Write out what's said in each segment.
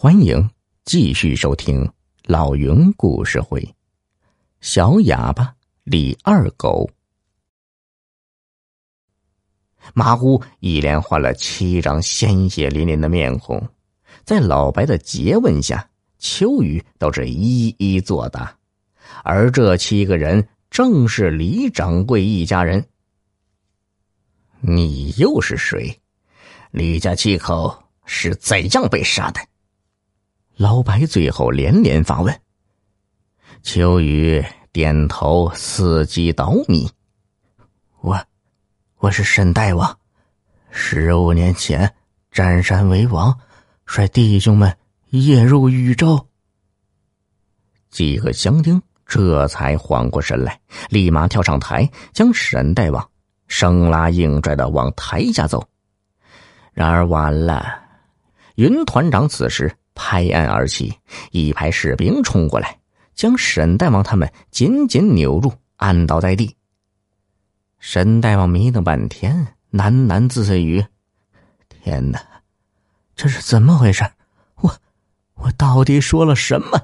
欢迎继续收听老云故事会，《小哑巴李二狗》。马虎一连换了七张鲜血淋淋的面孔，在老白的诘问下，秋雨都是一一作答。而这七个人正是李掌柜一家人。你又是谁？李家七口是怎样被杀的？老白最后连连发问。秋雨点头，伺机倒米。我，我是沈大王。十五年前，占山为王，率弟兄们夜入禹州。几个乡丁这才缓过神来，立马跳上台，将沈大王生拉硬拽的往台下走。然而晚了，云团长此时。拍案而起，一排士兵冲过来，将沈大王他们紧紧扭住，按倒在地。沈大王迷瞪半天，喃喃自语：“天哪，这是怎么回事？我，我到底说了什么？”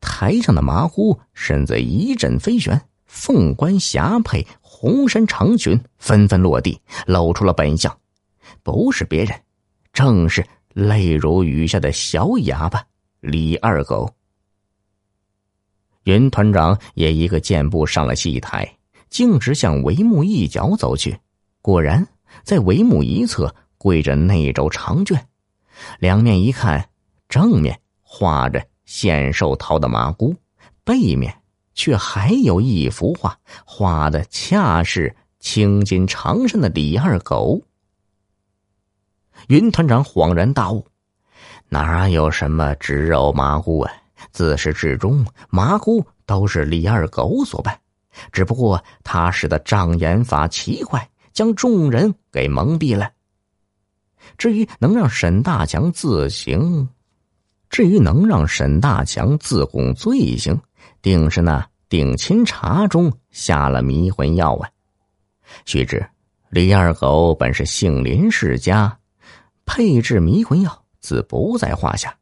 台上的麻姑身子一阵飞旋，凤冠霞帔、红衫长裙纷纷落地，露出了本相，不是别人，正是。泪如雨下的小哑巴李二狗，云团长也一个箭步上了戏台，径直向帷幕一角走去。果然，在帷幕一侧跪着那轴长卷，两面一看，正面画着献寿桃的麻姑，背面却还有一幅画，画的恰是青筋长身的李二狗。云团长恍然大悟：“哪有什么植肉麻姑啊？自始至终，麻姑都是李二狗所扮，只不过他使的障眼法奇怪，将众人给蒙蔽了。至于能让沈大强自行，至于能让沈大强自供罪行，定是那定亲茶中下了迷魂药啊！须知李二狗本是姓林世家。”配制迷魂药自不在话下。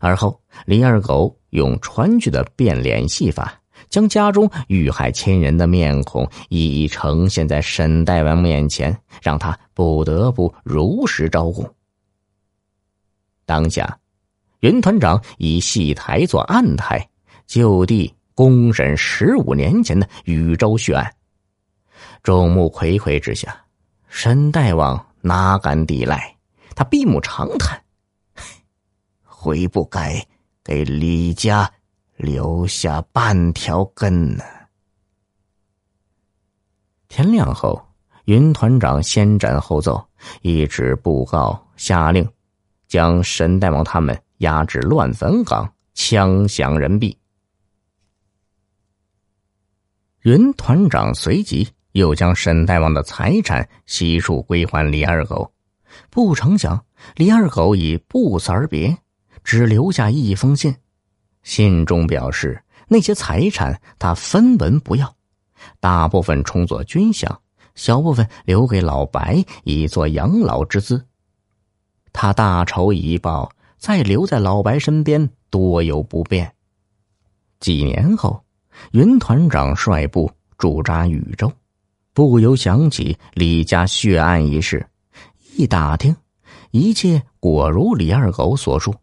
而后，李二狗用川剧的变脸戏法，将家中遇害亲人的面孔一一呈现在沈大王面前，让他不得不如实招供。当下，云团长以戏台做案台，就地公审十五年前的禹州血案。众目睽睽之下，沈大王。哪敢抵赖？他闭目长叹：“悔不该给李家留下半条根呢。”天亮后，云团长先斩后奏，一纸布告下令，将沈大王他们押至乱坟岗，枪响人毙。云团长随即。又将沈大王的财产悉数归还李二狗，不成想李二狗已不辞而别，只留下一封信，信中表示那些财产他分文不要，大部分充作军饷，小部分留给老白以作养老之资。他大仇已报，再留在老白身边多有不便。几年后，云团长率部驻扎禹州。不由想起李家血案一事，一打听，一切果如李二狗所述。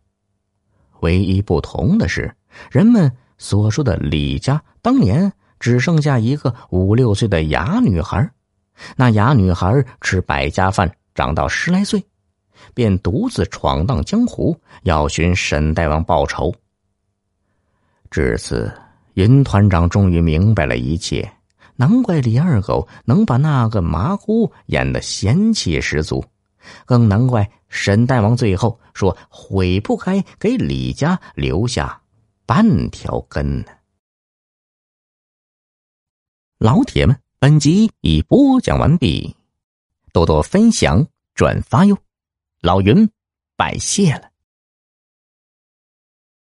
唯一不同的是，人们所说的李家当年只剩下一个五六岁的哑女孩，那哑女孩吃百家饭长到十来岁，便独自闯荡江湖，要寻沈大王报仇。至此，云团长终于明白了一切。难怪李二狗能把那个麻姑演得仙气十足，更难怪沈大王最后说悔不该给李家留下半条根呢。老铁们，本集已播讲完毕，多多分享转发哟，老云拜谢了。